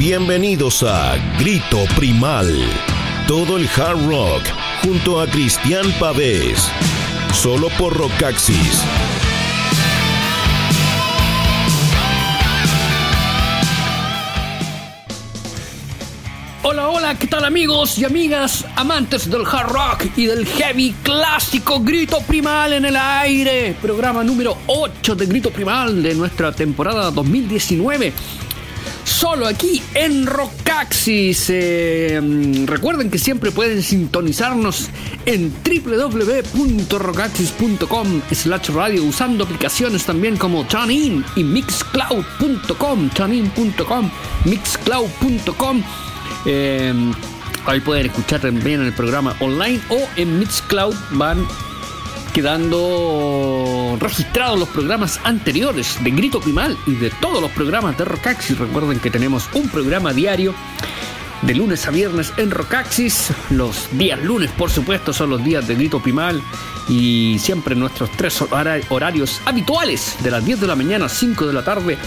Bienvenidos a Grito Primal. Todo el hard rock junto a Cristian Pavés. Solo por Rockaxis. Hola, hola, ¿qué tal amigos y amigas, amantes del hard rock y del heavy clásico Grito Primal en el aire? Programa número 8 de Grito Primal de nuestra temporada 2019 solo aquí en Rockaxis. Eh, recuerden que siempre pueden sintonizarnos en www.rockaxis.com slash radio usando aplicaciones también como TuneIn y mixcloud.com, TuneIn.com, mixcloud.com. Eh, ahí pueden escuchar también el programa online o en Mixcloud van quedando registrados los programas anteriores de Grito Primal y de todos los programas de Rockaxis. Recuerden que tenemos un programa diario de lunes a viernes en Rockaxis. Los días lunes, por supuesto, son los días de Grito Primal y siempre nuestros tres horarios habituales de las 10 de la mañana a 5 de la tarde,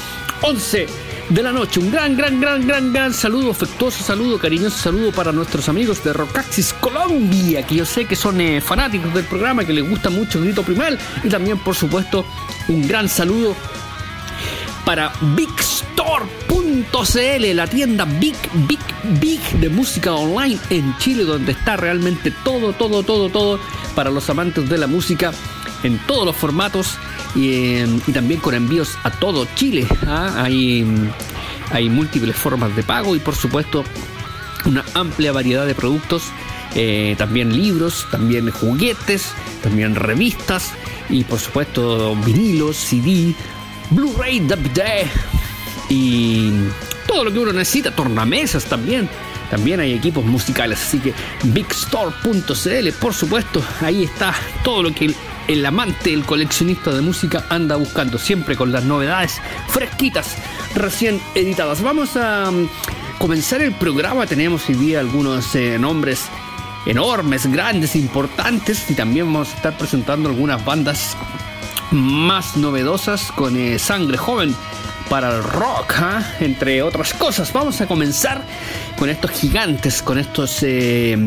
11 de la noche. Un gran, gran, gran, gran, gran saludo, afectuoso saludo, cariñoso saludo para nuestros amigos de Rockaxis Colombia, que yo sé que son eh, fanáticos del programa, que les gusta mucho el grito primal. Y también, por supuesto, un gran saludo para BigStore.cl, la tienda Big, Big, Big de música online en Chile, donde está realmente todo, todo, todo, todo para los amantes de la música en todos los formatos y, también con envíos a todo Chile. ¿ah? Hay, hay múltiples formas de pago y por supuesto una amplia variedad de productos, eh, también libros, también juguetes, también revistas y por supuesto vinilos, CD, Blu-ray, DVD y todo lo que uno necesita, tornamesas también. También hay equipos musicales, así que bigstore.cl, por supuesto, ahí está todo lo que el amante, el coleccionista de música anda buscando, siempre con las novedades fresquitas, recién editadas. Vamos a mm, comenzar el programa, tenemos hoy día algunos eh, nombres enormes, grandes, importantes y también vamos a estar presentando algunas bandas más novedosas con eh, sangre joven para el rock, ¿ah? entre otras cosas. Vamos a comenzar con estos gigantes, con estos eh,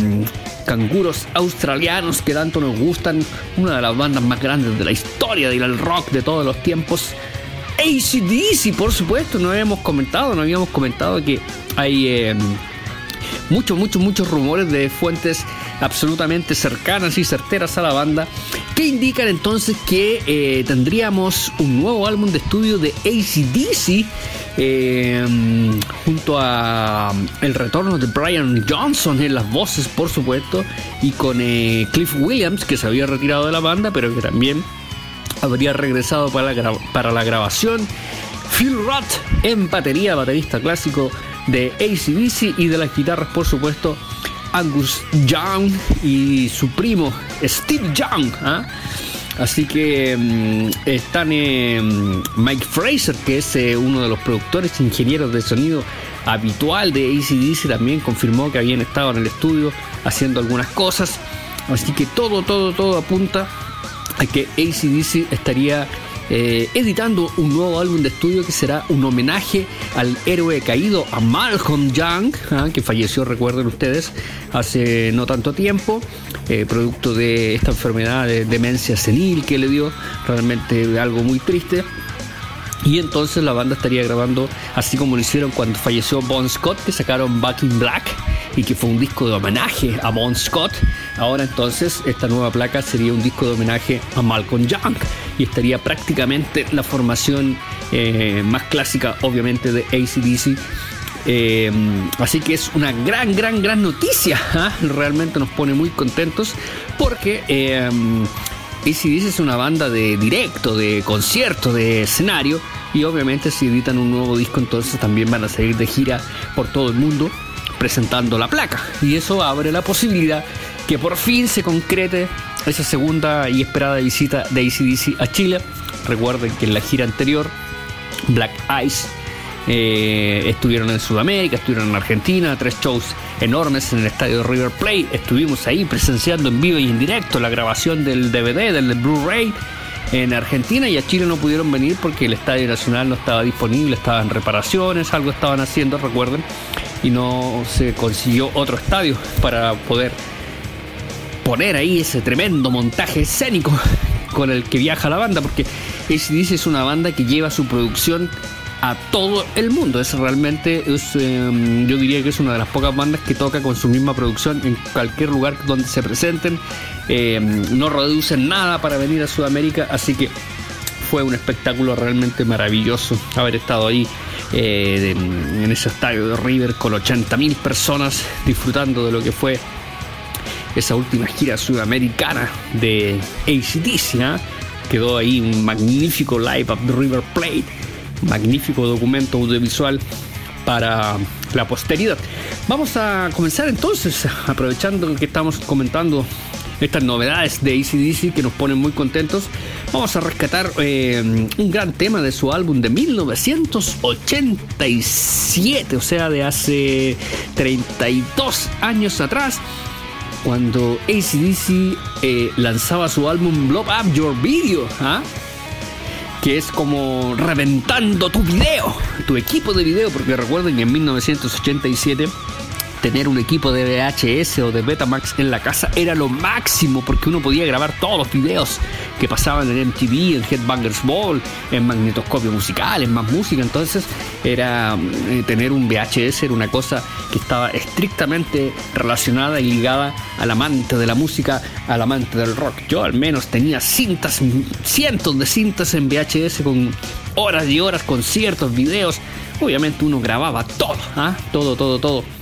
canguros australianos que tanto nos gustan, una de las bandas más grandes de la historia del rock de todos los tiempos. ACDC, por supuesto, no habíamos comentado, no habíamos comentado que hay eh, muchos, muchos, muchos rumores de fuentes absolutamente cercanas y certeras a la banda que indican entonces que eh, tendríamos un nuevo álbum de estudio de ACDC eh, junto a el retorno de Brian Johnson en las voces por supuesto y con eh, Cliff Williams que se había retirado de la banda pero que también habría regresado para la, para la grabación. Phil Roth en batería, baterista clásico de ACDC y de las guitarras, por supuesto, Angus Young y su primo Steve Young. ¿ah? Así que mm, están Mike Fraser, que es eh, uno de los productores ingenieros de sonido habitual de ACDC, también confirmó que habían estado en el estudio haciendo algunas cosas. Así que todo, todo, todo apunta a que ACDC estaría eh, editando un nuevo álbum de estudio que será un homenaje al héroe caído, a Malcolm Young, ¿ah? que falleció, recuerden ustedes, hace no tanto tiempo, eh, producto de esta enfermedad de demencia senil que le dio, realmente algo muy triste. Y entonces la banda estaría grabando así como lo hicieron cuando falleció Bon Scott, que sacaron Back in Black y que fue un disco de homenaje a Bon Scott. Ahora entonces esta nueva placa sería un disco de homenaje a Malcolm Young y estaría prácticamente la formación eh, más clásica obviamente de ACDC. Eh, así que es una gran, gran, gran noticia. ¿ah? Realmente nos pone muy contentos porque eh, ACDC es una banda de directo, de concierto, de escenario. Y obviamente si editan un nuevo disco entonces también van a salir de gira por todo el mundo presentando la placa. Y eso abre la posibilidad que por fin se concrete esa segunda y esperada visita de ACDC a Chile. Recuerden que en la gira anterior, Black Ice eh, estuvieron en Sudamérica, estuvieron en Argentina, tres shows enormes en el estadio River Plate. Estuvimos ahí presenciando en vivo y en directo la grabación del DVD, del Blu-ray. en Argentina y a Chile no pudieron venir porque el Estadio Nacional no estaba disponible, estaban reparaciones, algo estaban haciendo, recuerden, y no se consiguió otro estadio para poder poner ahí ese tremendo montaje escénico con el que viaja la banda, porque ACDC es una banda que lleva su producción a todo el mundo. Es realmente, es, em, yo diría que es una de las pocas bandas que toca con su misma producción en cualquier lugar donde se presenten. Em, no reducen nada para venir a Sudamérica, así que fue un espectáculo realmente maravilloso haber estado ahí eh, en ese estadio de River con 80.000 personas disfrutando de lo que fue esa última gira sudamericana de ACDC. ¿ah? Quedó ahí un magnífico live of the River Plate magnífico documento audiovisual para la posteridad. Vamos a comenzar entonces, aprovechando que estamos comentando estas novedades de ACDC que nos ponen muy contentos. Vamos a rescatar eh, un gran tema de su álbum de 1987, o sea, de hace 32 años atrás, cuando ACDC eh, lanzaba su álbum Blow Up Your Video. ¿ah? que es como reventando tu video, tu equipo de video, porque recuerden en 1987 tener un equipo de VHS o de Betamax en la casa era lo máximo porque uno podía grabar todos los videos que pasaban en MTV, en Headbangers Ball, en magnetoscopio musical, en más música. Entonces era eh, tener un VHS era una cosa que estaba estrictamente relacionada y ligada al amante de la música, al amante del rock. Yo al menos tenía cintas, cientos de cintas en VHS con horas y horas, conciertos, videos. Obviamente uno grababa todo, ¿ah? todo, todo, todo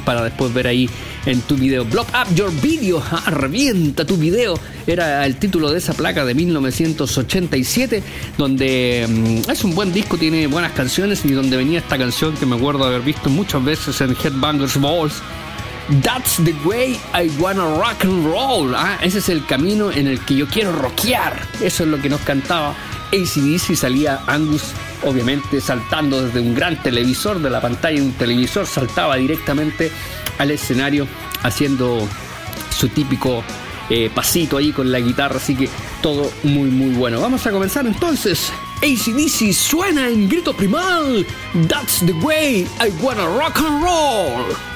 para después ver ahí en tu video. Block Up Your Video, ah, revienta tu video. Era el título de esa placa de 1987, donde mm, es un buen disco, tiene buenas canciones y donde venía esta canción que me acuerdo haber visto muchas veces en Headbangers Balls. That's the way I wanna rock and roll. Ah, ese es el camino en el que yo quiero rockear. Eso es lo que nos cantaba ACDC. Salía Angus obviamente saltando desde un gran televisor, de la pantalla de un televisor, saltaba directamente al escenario haciendo su típico eh, pasito ahí con la guitarra, así que todo muy muy bueno. Vamos a comenzar entonces. ACDC suena en grito primal. That's the way I wanna rock and roll.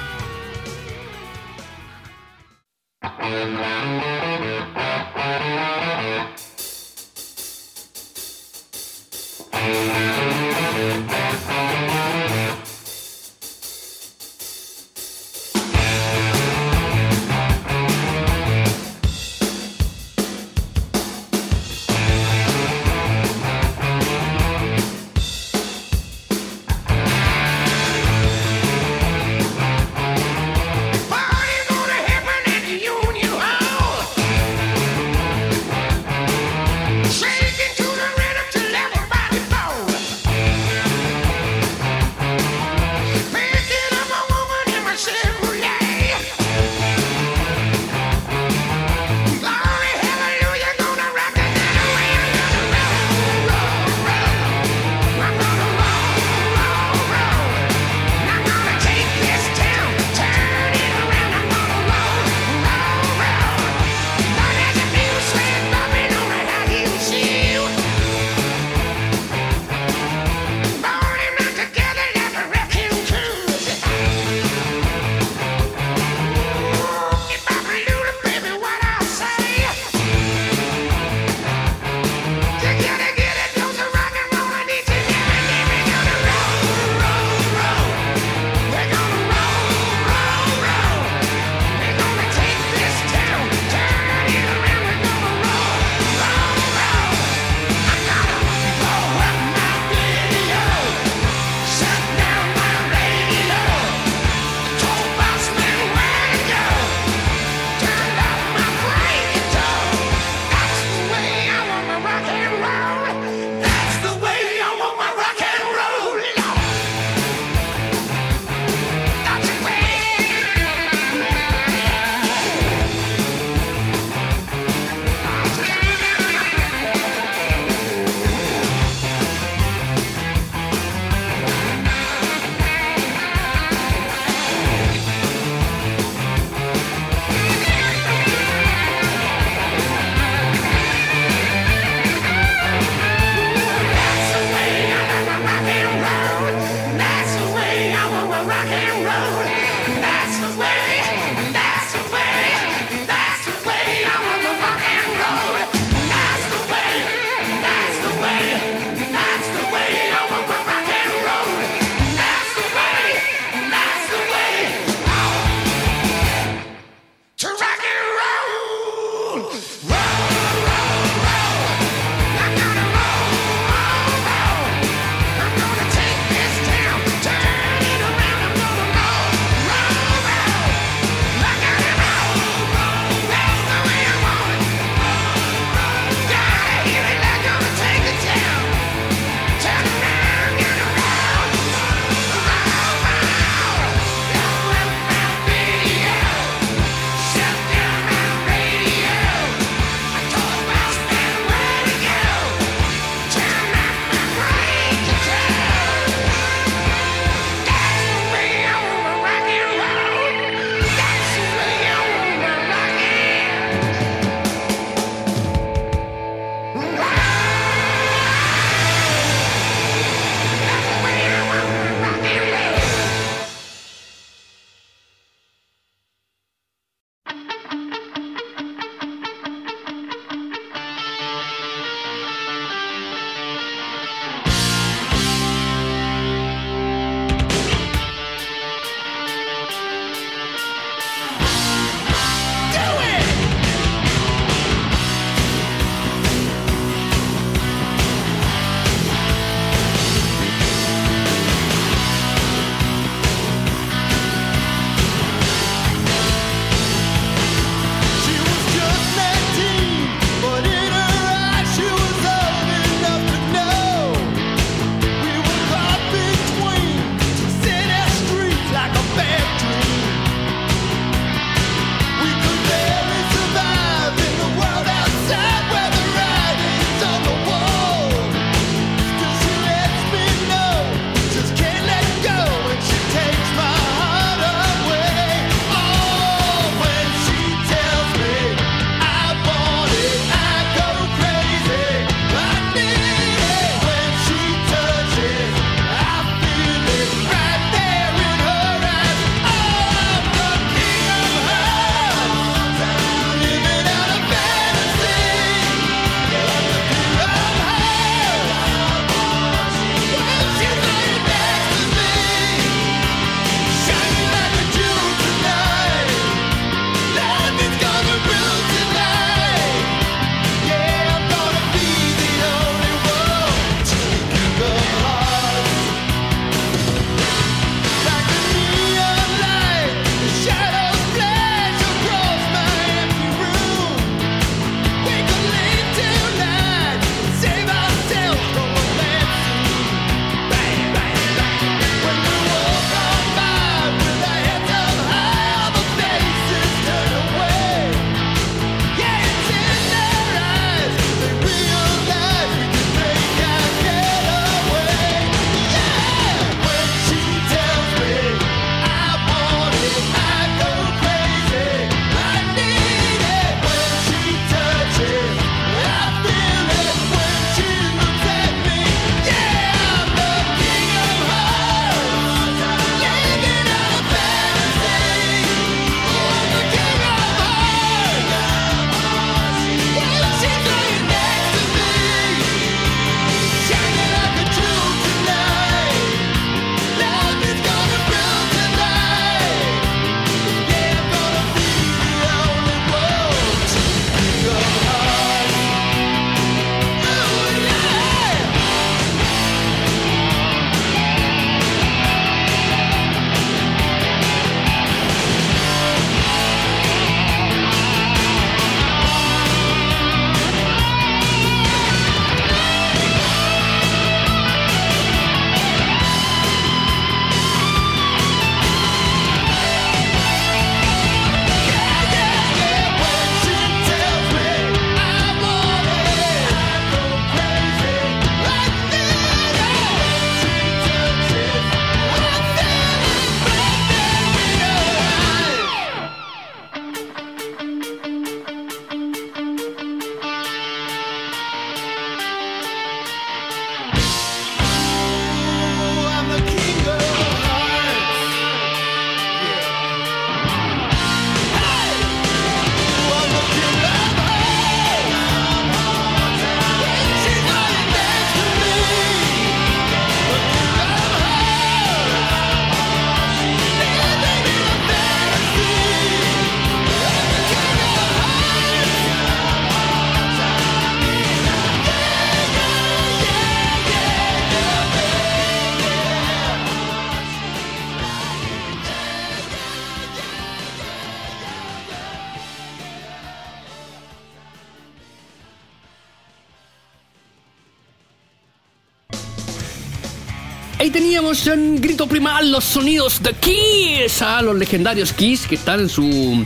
Teníamos en grito primal los sonidos de Kiss, a los legendarios Kiss que están en su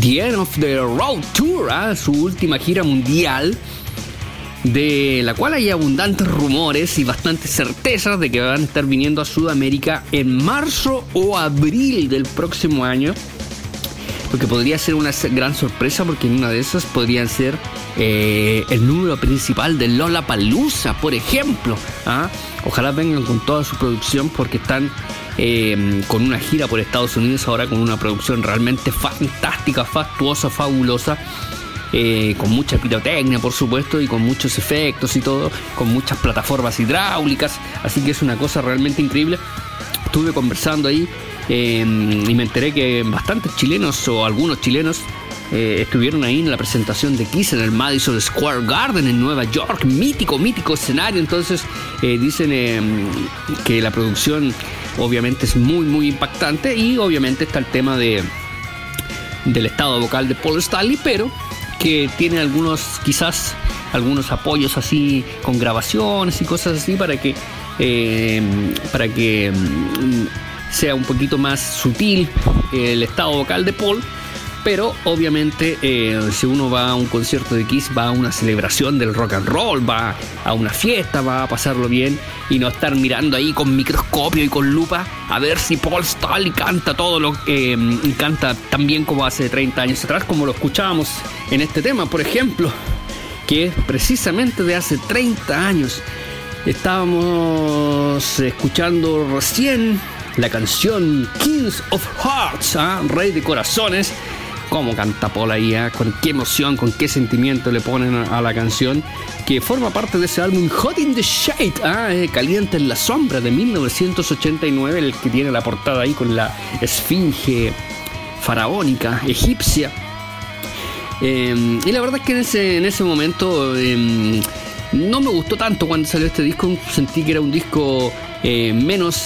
The End of the Road Tour, su última gira mundial, de la cual hay abundantes rumores y bastantes certezas de que van a estar viniendo a Sudamérica en marzo o abril del próximo año. Lo que podría ser una gran sorpresa porque en una de esas podrían ser eh, el número principal de Lola Palusa, por ejemplo. ¿ah? Ojalá vengan con toda su producción porque están eh, con una gira por Estados Unidos ahora con una producción realmente fantástica, fastuosa, fabulosa. Eh, con mucha pirotecnia, por supuesto, y con muchos efectos y todo, con muchas plataformas hidráulicas, así que es una cosa realmente increíble. Estuve conversando ahí y me enteré que bastantes chilenos o algunos chilenos eh, estuvieron ahí en la presentación de Kiss en el Madison Square Garden en Nueva York, mítico, mítico escenario. Entonces eh, dicen eh, que la producción obviamente es muy, muy impactante y obviamente está el tema de del estado vocal de Paul Stanley, pero que tiene algunos, quizás algunos apoyos así con grabaciones y cosas así para que para que mm, sea un poquito más sutil el estado vocal de Paul pero obviamente eh, si uno va a un concierto de Kiss, va a una celebración del rock and roll, va a una fiesta, va a pasarlo bien y no estar mirando ahí con microscopio y con lupa a ver si Paul Stanley canta todo lo que eh, canta tan bien como hace 30 años atrás, como lo escuchábamos en este tema, por ejemplo, que es precisamente de hace 30 años. Estábamos escuchando recién la canción Kings of Hearts, ¿ah? Rey de Corazones, cómo canta Paul ahí, ¿eh? con qué emoción, con qué sentimiento le ponen a la canción, que forma parte de ese álbum Hot in the Shade, ¿ah? eh, Caliente en la Sombra de 1989, el que tiene la portada ahí con la esfinge faraónica egipcia. Em, y la verdad es que en ese, en ese momento em, no me gustó tanto cuando salió este disco, sentí que era un disco eh, menos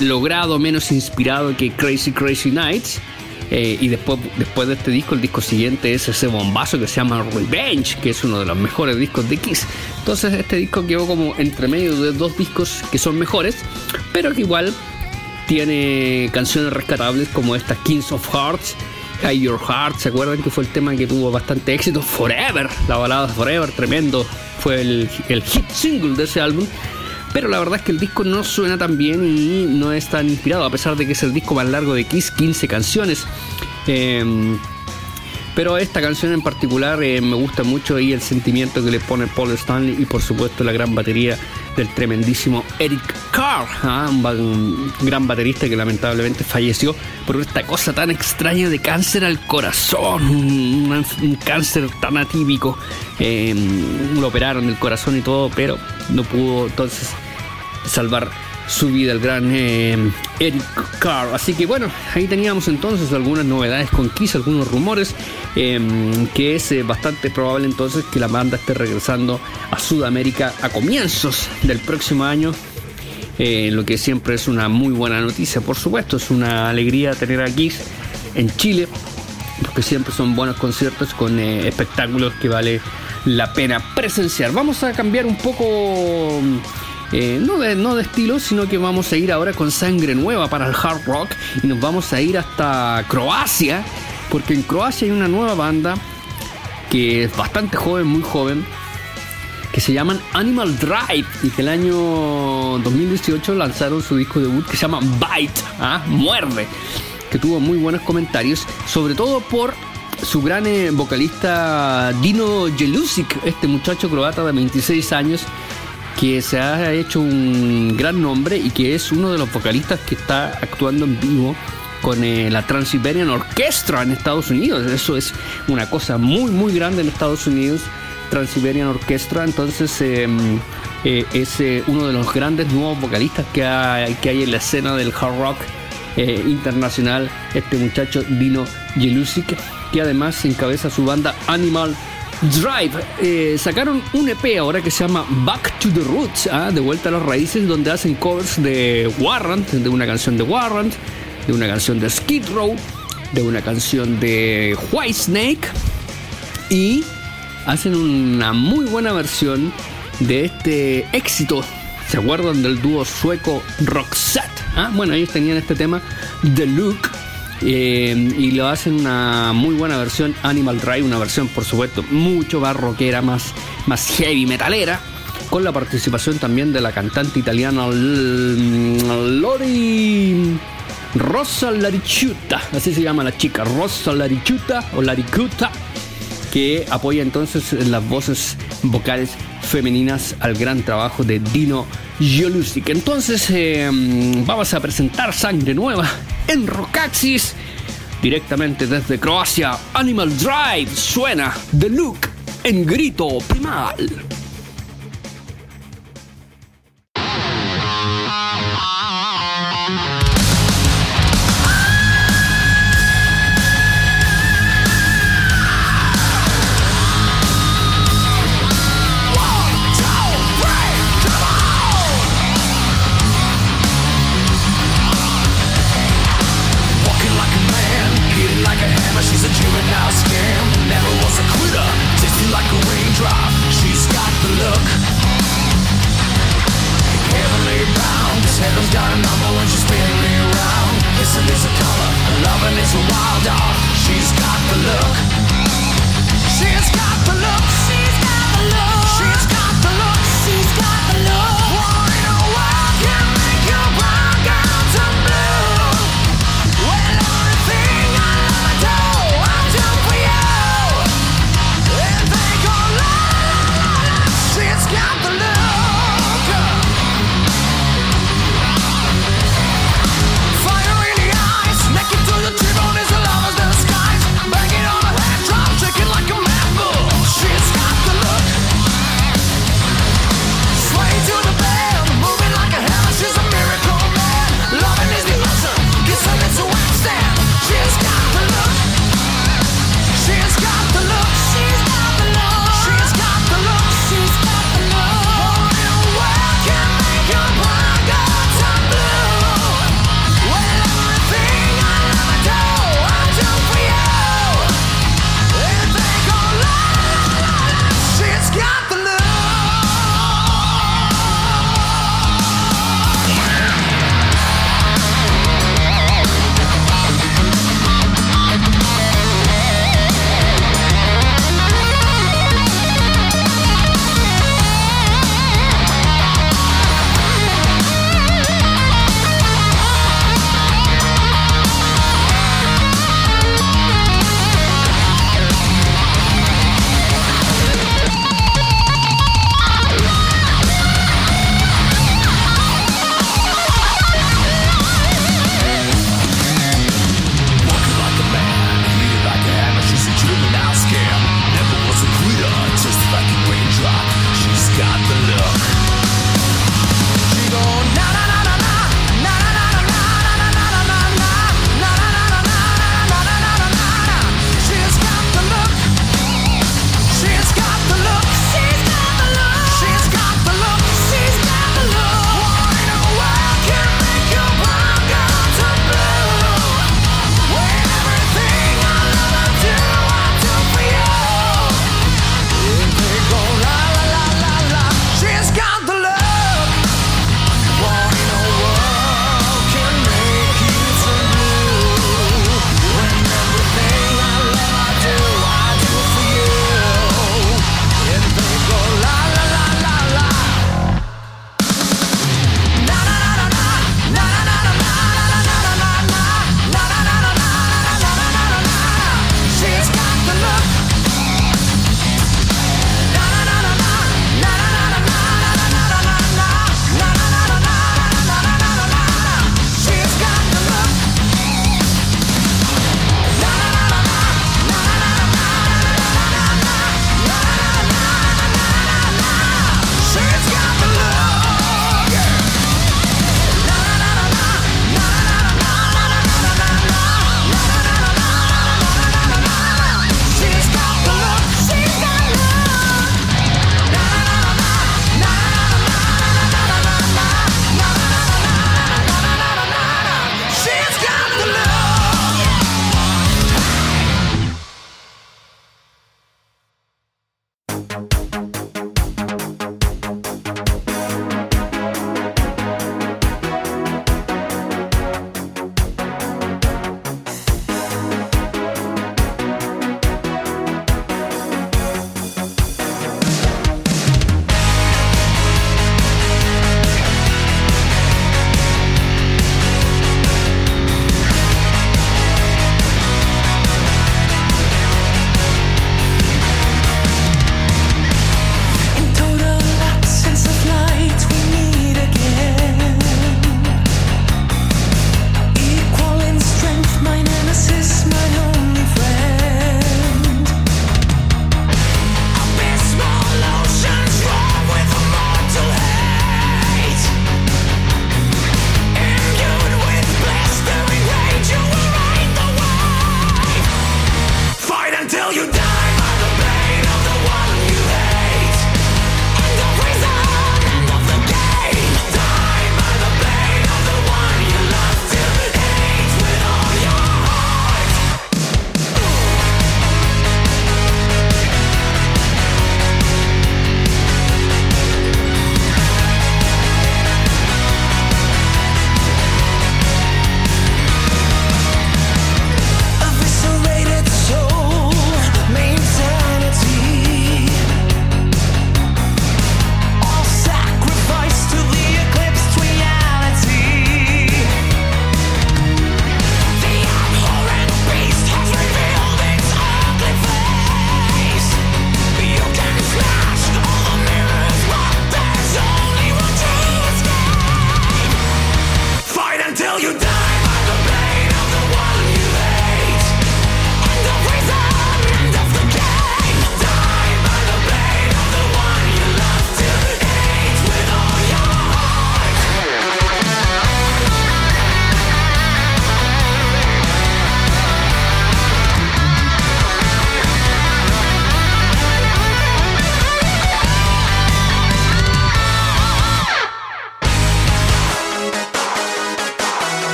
logrado, menos inspirado que Crazy Crazy Nights. Eh, y después, después de este disco, el disco siguiente es ese bombazo que se llama Revenge, que es uno de los mejores discos de Kiss. Entonces este disco quedó como entre medio de dos discos que son mejores, pero que igual tiene canciones rescatables como esta Kings of Hearts, High Your Heart, ¿se acuerdan que fue el tema que tuvo bastante éxito? Forever, la balada Forever, tremendo, fue el, hit single de ese álbum. Pero la verdad es que el disco no suena tan bien y no es tan inspirado, a pesar de que es el disco más largo de Kiss, 15 canciones. Em, pero esta canción en particular eh, me gusta mucho y el sentimiento que le pone Paul Stanley y por supuesto la gran batería del tremendísimo Eric Carr, ¿ah? un, gran baterista que lamentablemente falleció por esta cosa tan extraña de cáncer al corazón, un, cáncer tan atípico. Em, lo operaron el corazón y todo, pero no pudo entonces salvar su vida el gran eh, Eric Carr. Así que bueno, ahí teníamos entonces algunas novedades con Kiss, algunos rumores, em, que es eh, bastante probable entonces que la banda esté regresando a Sudamérica a comienzos del próximo año. Eh, lo que siempre es una muy buena noticia, por supuesto, es una alegría tener a Kiss en Chile, porque siempre son buenos conciertos con espectáculos que vale la pena presenciar. Vamos a cambiar un poco eh, no, de, no de estilo, sino que vamos a ir ahora con sangre nueva para el hard rock y nos vamos a ir hasta Croacia, porque en Croacia hay una nueva banda que es bastante joven, muy joven, que se llaman Animal Drive y que el año 2018 lanzaron su disco debut que se llama Bite, ¿ah? Muerde, que tuvo muy buenos comentarios, sobre todo por su gran eh, vocalista Dino Jelusic, este muchacho croata de 26 años que se ha hecho un gran nombre y que es uno de los vocalistas que está actuando en vivo con eh, la Transiberian Orchestra en Estados Unidos. Eso es una cosa muy, muy grande en Estados Unidos. Transiberian Orchestra, entonces em, eh, es eh, uno de los grandes nuevos vocalistas que hay, que hay en la escena del hard rock internacional, este muchacho Dino Jelusic, que además encabeza su banda Animal Drive eh, sacaron un EP ahora que se llama Back to the Roots, ¿ah? de vuelta a las raíces, donde hacen covers de Warrant, de una canción de Warrant, de una canción de Skid Row, de una canción de Whitesnake y hacen una muy buena versión de este éxito ¿Se acuerdan del dúo sueco Roxette? ¿Ah? Bueno, ellos tenían este tema, The Look, eh, y lo hacen una muy buena versión Animal Drive, una versión por supuesto mucho más rockera, más, más heavy metalera, con la participación también de la cantante italiana Lori Rosa Larichuta, así se llama la chica, Rosa Larichuta o Laricuta, que apoya entonces las voces vocales femeninas al gran trabajo de Dino Jolusic. Entonces eh, vamos a presentar Sangre Nueva en Rocaxis directamente desde Croacia. Animal Drive suena The Look en grito primal.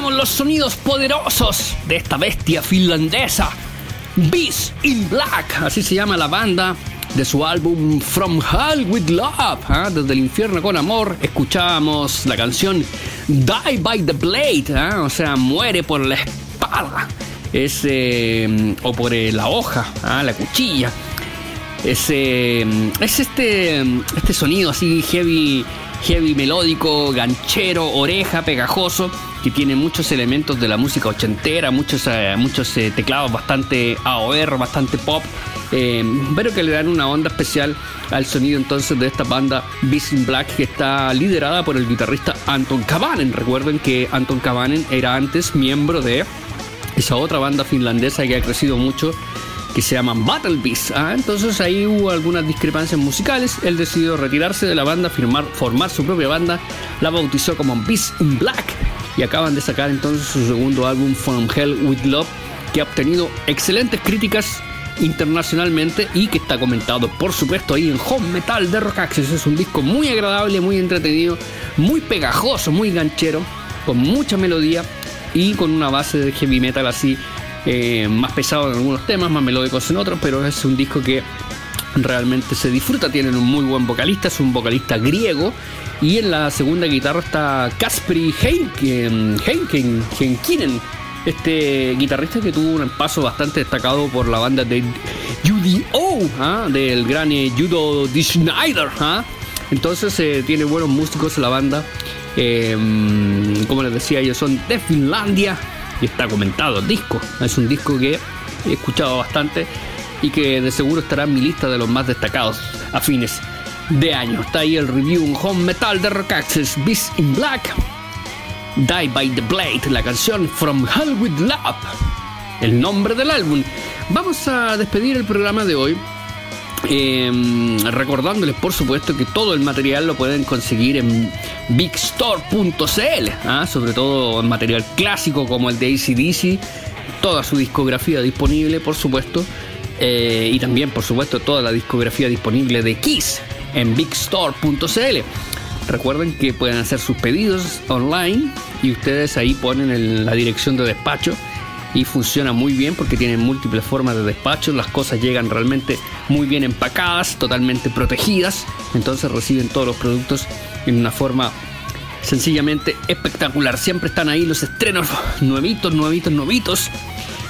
Teníamos los sonidos poderosos de esta bestia finlandesa, Beast in Black, así se llama la banda de su álbum From Hell with Love, ¿ah? desde el infierno con amor, escuchábamos la canción Die by the Blade, ¿ah? o sea, muere por la espada, es, eh, o por eh, la hoja, ¿ah? la cuchilla. Es, eh, es este, este sonido así heavy, heavy melódico, ganchero, oreja, pegajoso que tiene muchos elementos de la música ochentera, muchos, eh, muchos eh, teclados bastante AOR, bastante pop, eh, pero que le dan una onda especial al sonido entonces de esta banda Beast in Black que está liderada por el guitarrista Anton Kavanen. Recuerden que Anton Kavanen era antes miembro de esa otra banda finlandesa que ha crecido mucho que se llama Battle Beast. Ah, entonces ahí hubo algunas discrepancias musicales. Él decidió retirarse de la banda, firmar, formar su propia banda. La bautizó como Beast in Black y acaban de sacar entonces su segundo álbum From Hell with Love que ha obtenido excelentes críticas internacionalmente y que está comentado por supuesto ahí en Home Metal de Rock Access. Es un disco muy agradable, muy entretenido, muy pegajoso, muy ganchero, con mucha melodía y con una base de heavy metal así eh, más pesado en algunos temas, más melódicos en otros, pero es un disco que realmente se disfruta. Tienen un muy buen vocalista, es un vocalista griego y en la segunda guitarra está Kasperi Heinken, Heinkinen, este guitarrista que tuvo un paso bastante destacado por la banda de UDO, ¿ah? del gran eh, Judo D. Schneider. ¿ah? Entonces eh, tiene buenos músicos la banda. Em, como les decía, ellos son de Finlandia y está comentado el disco. Es un disco que he escuchado bastante y que de seguro estará en mi lista de los más destacados a fines de año. Está ahí el review home metal de Rock Access, Beast in Black, Die by the Blade, la canción From Hell with Love, el nombre del álbum. Vamos a despedir el programa de hoy. Em, recordándoles por supuesto que todo el material lo pueden conseguir en bigstore.cl, ¿ah? sobre todo en material clásico como el de ACDC, toda su discografía disponible por supuesto, eh, y también por supuesto toda la discografía disponible de Kiss en bigstore.cl. Recuerden que pueden hacer sus pedidos online y ustedes ahí ponen la dirección de despacho y funciona muy bien porque tienen múltiples formas de despacho, las cosas llegan realmente muy bien empacadas, totalmente protegidas, entonces reciben todos los productos en una forma sencillamente espectacular. Siempre están ahí los estrenos nuevitos, nuevitos, nuevitos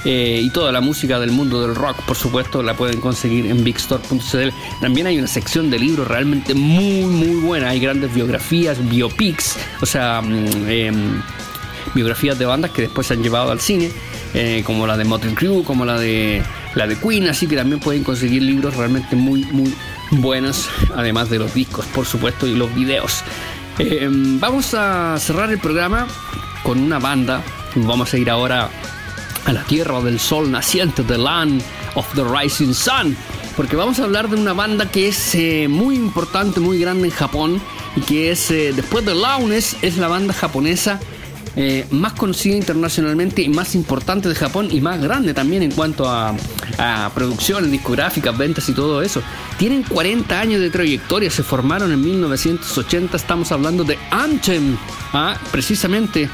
eh, y toda la música del mundo del rock, por supuesto, la pueden conseguir en bigstore.cl. También hay una sección de libros realmente muy, muy buena. Hay grandes biografías, biopics, o sea, mm, em, biografías de bandas que después se han llevado al cine, eh, como la de Motley Crue, como la de la de Queen, así que también pueden conseguir libros realmente muy, muy buenos, además de los discos, por supuesto, y los videos. Em, vamos a cerrar el programa con una banda. Vamos a ir ahora a la tierra del sol naciente, The Land of the Rising Sun, porque vamos a hablar de una banda que es eh, muy importante, muy grande en Japón y que es, eh, después de Launes, es la banda japonesa eh, más conocida internacionalmente y más importante de Japón y más grande también en cuanto a, a producciones discográficas, ventas y todo eso. Tienen 40 años de trayectoria, se formaron en 1980, estamos hablando de Anthem, ¿ah? precisamente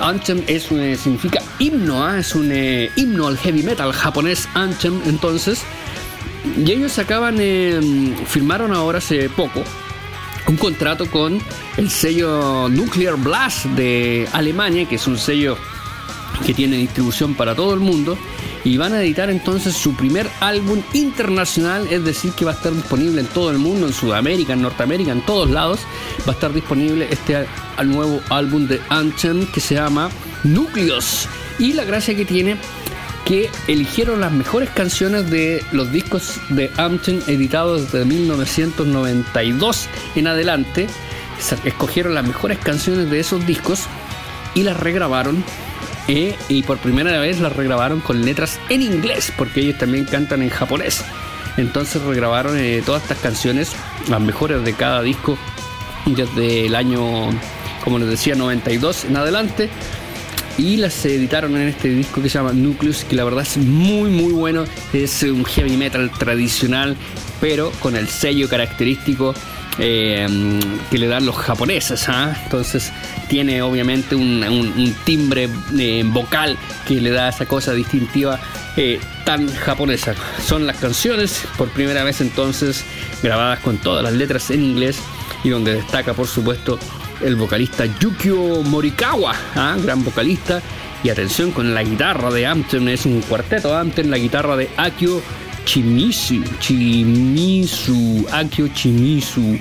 Anthem es eh, significa himno, ¿ah? es un eh, himno al heavy metal japonés Anthem entonces. Y ellos acaban, eh, firmaron ahora hace poco un contrato con el sello Nuclear Blast de Alemania, que es un sello que tiene distribución para todo el mundo y van a editar entonces su primer álbum internacional, es decir, que va a estar disponible en todo el mundo, en Sudamérica, en Norteamérica, en todos lados, va a estar disponible este nuevo álbum de Anthem que se llama Núcleos. Y la gracia que tiene que eligieron las mejores canciones de los discos de Anthem editados desde 1992 en adelante. Escogieron las mejores canciones de esos discos y las regrabaron y por primera vez las regrabaron con letras en inglés, porque ellos también cantan en japonés. Entonces regrabaron eh, todas estas canciones, las mejores de cada disco, desde el año, como les decía, 92 en adelante. Y las editaron en este disco que se llama Nucleus, que la verdad es muy muy bueno. Es un heavy metal tradicional, pero con el sello característico eh, que le dan los japoneses. ¿ah? Entonces tiene obviamente un, timbre eh, vocal que le da esa cosa distintiva eh, tan japonesa. Son las canciones por primera vez entonces grabadas con todas las letras en inglés y donde destaca por supuesto el vocalista Yukio Morikawa, ¿ah? gran vocalista. Y atención con la guitarra de Amten, es un cuarteto Amten, la guitarra de Akio Chimisu, Chimisu, Akio Chimisu.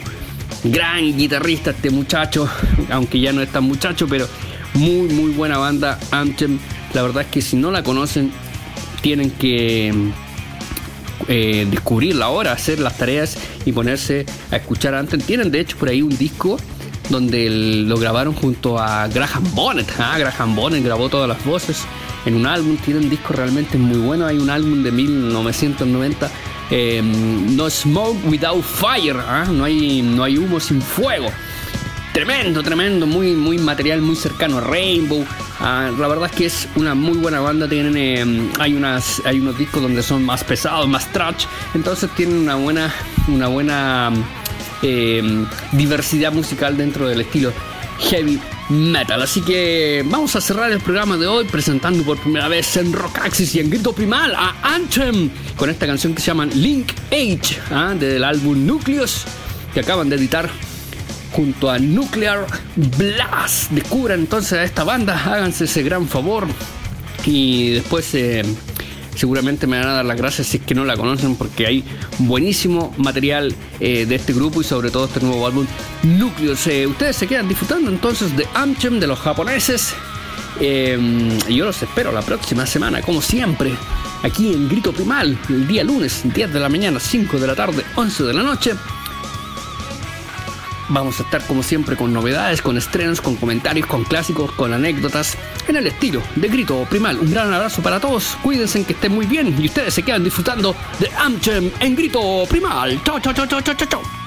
Gran guitarrista este muchacho, aunque ya no es tan muchacho, pero muy muy buena banda Anthem. La verdad es que si no la conocen, tienen que eh, descubrirla ahora, hacer las tareas y ponerse a escuchar Anthem. Tienen de hecho por ahí un disco donde lo grabaron junto a Graham Bonnet. Ah, Graham Bonnet grabó todas las voces en un álbum, tiene un disco realmente muy bueno, hay un álbum de 1990, eh, No Smoke Without Fire, ¿ah? no, hay, no hay humo sin fuego. Tremendo, tremendo, muy, muy material, muy cercano a Rainbow. Ah, la verdad es que es una muy buena banda. Tienen, eh, hay, unas, hay unos discos donde son más pesados, más trash. Entonces tienen una buena, una buena eh, diversidad musical dentro del estilo heavy metal. Así que vamos a cerrar el programa de hoy presentando por primera vez en Rock Axis y en Grito Primal a Anthem con esta canción que se llama Link Age ¿ah? del álbum Nucleus que acaban de editar junto a Nuclear Blast. Descubran entonces a esta banda, háganse ese gran favor y después eh, seguramente me van a dar las gracias si es que no la conocen porque hay buenísimo material eh, de este grupo y sobre todo este nuevo álbum Núcleos. Ustedes se quedan disfrutando entonces de Amchem de los japoneses eh, yo los espero la próxima semana como siempre aquí en Grito Primal el día lunes 10 de la mañana 5 de la tarde 11 de la noche Vamos a estar como siempre con novedades, con estrenos, con comentarios, con clásicos, con anécdotas, en el estilo de Grito Primal. Un gran abrazo para todos, cuídense que estén muy bien y ustedes se quedan disfrutando de Amchem en Grito Primal. Chao, chao, chao, chao, chao, chao.